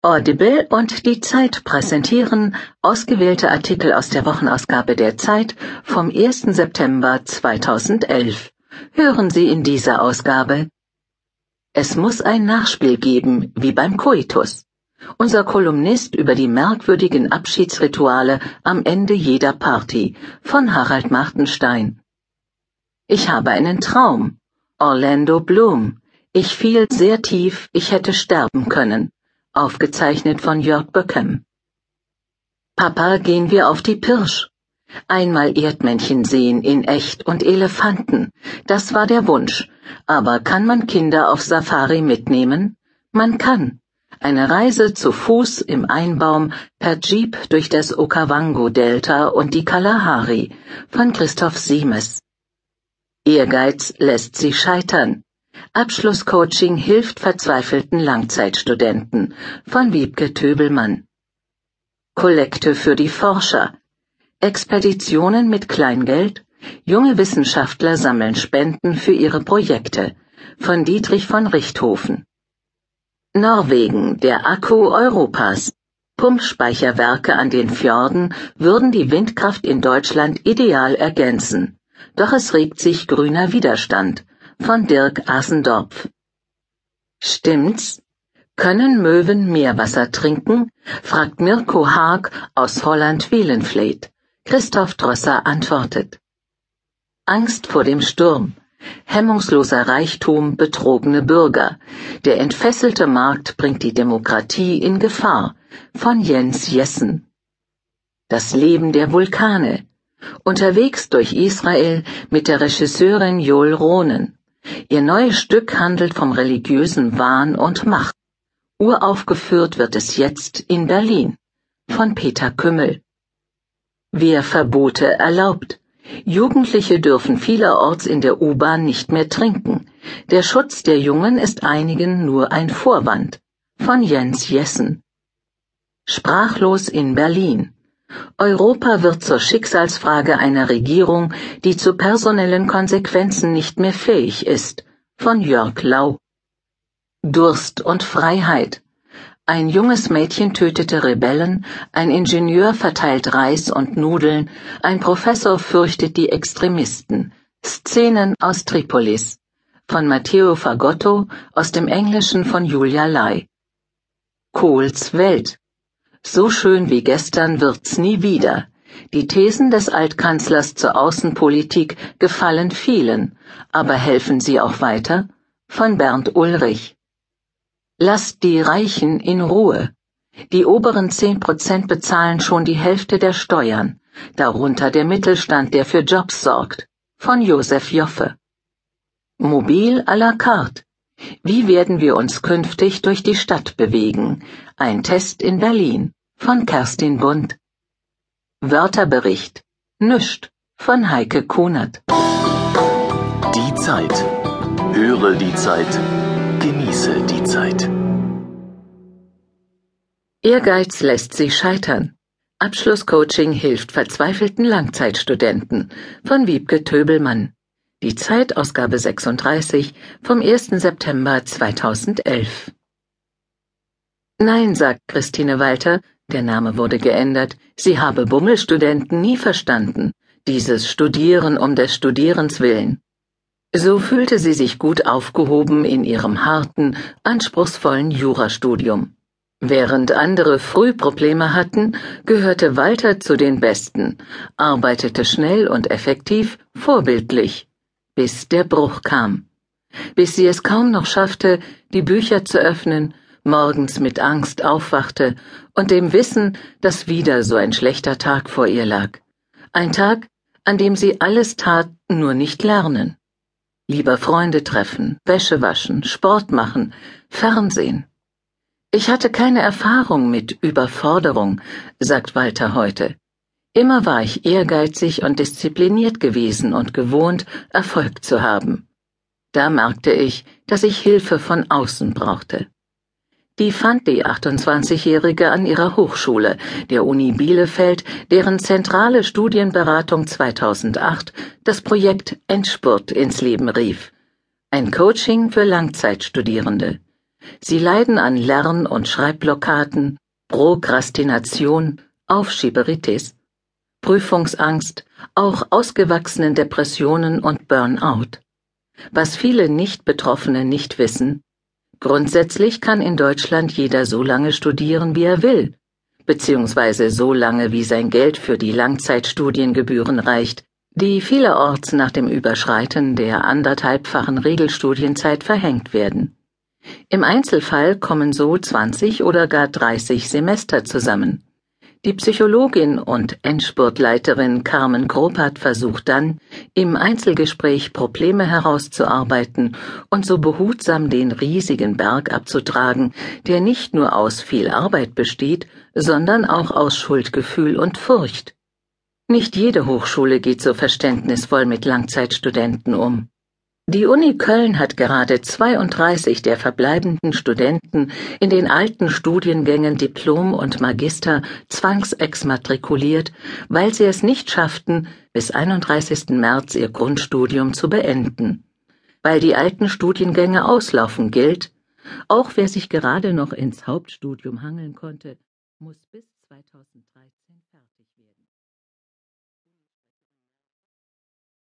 Audible und die Zeit präsentieren ausgewählte Artikel aus der Wochenausgabe der Zeit vom 1. September 2011. Hören Sie in dieser Ausgabe. Es muss ein Nachspiel geben, wie beim Koitus. Unser Kolumnist über die merkwürdigen Abschiedsrituale am Ende jeder Party von Harald Martenstein. Ich habe einen Traum. Orlando Bloom. Ich fiel sehr tief, ich hätte sterben können aufgezeichnet von Jörg Böckem. Papa, gehen wir auf die Pirsch. Einmal Erdmännchen sehen in echt und Elefanten, das war der Wunsch. Aber kann man Kinder auf Safari mitnehmen? Man kann. Eine Reise zu Fuß im Einbaum per Jeep durch das Okavango-Delta und die Kalahari von Christoph Siemes. Ehrgeiz lässt sie scheitern. Abschlusscoaching hilft verzweifelten Langzeitstudenten von Wiebke Töbelmann. Kollekte für die Forscher. Expeditionen mit Kleingeld. Junge Wissenschaftler sammeln Spenden für ihre Projekte von Dietrich von Richthofen. Norwegen, der Akku Europas. Pumpspeicherwerke an den Fjorden würden die Windkraft in Deutschland ideal ergänzen. Doch es regt sich grüner Widerstand von Dirk Asendorf. Stimmt's? Können Möwen Meerwasser trinken? fragt Mirko Haag aus Holland-Wielenfleet. Christoph Drosser antwortet. Angst vor dem Sturm. Hemmungsloser Reichtum, betrogene Bürger. Der entfesselte Markt bringt die Demokratie in Gefahr. Von Jens Jessen. Das Leben der Vulkane. Unterwegs durch Israel mit der Regisseurin Joel Ronen. Ihr neues Stück handelt vom religiösen Wahn und Macht. Uraufgeführt wird es jetzt in Berlin von Peter Kümmel. Wer Verbote erlaubt. Jugendliche dürfen vielerorts in der U-Bahn nicht mehr trinken. Der Schutz der Jungen ist einigen nur ein Vorwand. Von Jens Jessen. Sprachlos in Berlin. Europa wird zur Schicksalsfrage einer Regierung, die zu personellen Konsequenzen nicht mehr fähig ist, von Jörg Lau. Durst und Freiheit. Ein junges Mädchen tötete Rebellen, ein Ingenieur verteilt Reis und Nudeln, ein Professor fürchtet die Extremisten. Szenen aus Tripolis. Von Matteo Fagotto aus dem Englischen von Julia Lai. Kohls Welt. So schön wie gestern wird's nie wieder. Die Thesen des Altkanzlers zur Außenpolitik gefallen vielen, aber helfen sie auch weiter? Von Bernd Ulrich. Lasst die Reichen in Ruhe. Die oberen zehn Prozent bezahlen schon die Hälfte der Steuern, darunter der Mittelstand, der für Jobs sorgt. Von Josef Joffe. Mobil à la carte. Wie werden wir uns künftig durch die Stadt bewegen? Ein Test in Berlin von Kerstin Bund. Wörterbericht Nüscht von Heike Kunert. Die Zeit. Höre die Zeit. Genieße die Zeit. Ehrgeiz lässt sie scheitern. Abschlusscoaching hilft verzweifelten Langzeitstudenten von Wiebke Töbelmann. Die Zeitausgabe 36 vom 1. September 2011. Nein, sagt Christine Walter, der Name wurde geändert, sie habe Bummelstudenten nie verstanden, dieses Studieren um des Studierens willen. So fühlte sie sich gut aufgehoben in ihrem harten, anspruchsvollen Jurastudium. Während andere früh Probleme hatten, gehörte Walter zu den Besten, arbeitete schnell und effektiv, vorbildlich bis der Bruch kam, bis sie es kaum noch schaffte, die Bücher zu öffnen, morgens mit Angst aufwachte und dem Wissen, dass wieder so ein schlechter Tag vor ihr lag. Ein Tag, an dem sie alles tat, nur nicht lernen. Lieber Freunde treffen, Wäsche waschen, Sport machen, Fernsehen. Ich hatte keine Erfahrung mit Überforderung, sagt Walter heute. Immer war ich ehrgeizig und diszipliniert gewesen und gewohnt, Erfolg zu haben. Da merkte ich, dass ich Hilfe von außen brauchte. Die fand die 28-Jährige an ihrer Hochschule, der Uni Bielefeld, deren zentrale Studienberatung 2008 das Projekt Endspurt ins Leben rief. Ein Coaching für Langzeitstudierende. Sie leiden an Lern- und Schreibblockaden, Prokrastination, Aufschieberitis, Prüfungsangst, auch ausgewachsenen Depressionen und Burnout. Was viele Nicht-Betroffene nicht wissen, grundsätzlich kann in Deutschland jeder so lange studieren, wie er will, beziehungsweise so lange, wie sein Geld für die Langzeitstudiengebühren reicht, die vielerorts nach dem Überschreiten der anderthalbfachen Regelstudienzeit verhängt werden. Im Einzelfall kommen so 20 oder gar 30 Semester zusammen. Die Psychologin und Endspurtleiterin Carmen Grobert versucht dann, im Einzelgespräch Probleme herauszuarbeiten und so behutsam den riesigen Berg abzutragen, der nicht nur aus viel Arbeit besteht, sondern auch aus Schuldgefühl und Furcht. Nicht jede Hochschule geht so verständnisvoll mit Langzeitstudenten um. Die Uni Köln hat gerade 32 der verbleibenden Studenten in den alten Studiengängen Diplom und Magister zwangsexmatrikuliert, weil sie es nicht schafften, bis 31. März ihr Grundstudium zu beenden. Weil die alten Studiengänge auslaufen gilt, auch wer sich gerade noch ins Hauptstudium hangeln konnte, muss bis 2013 fertig werden.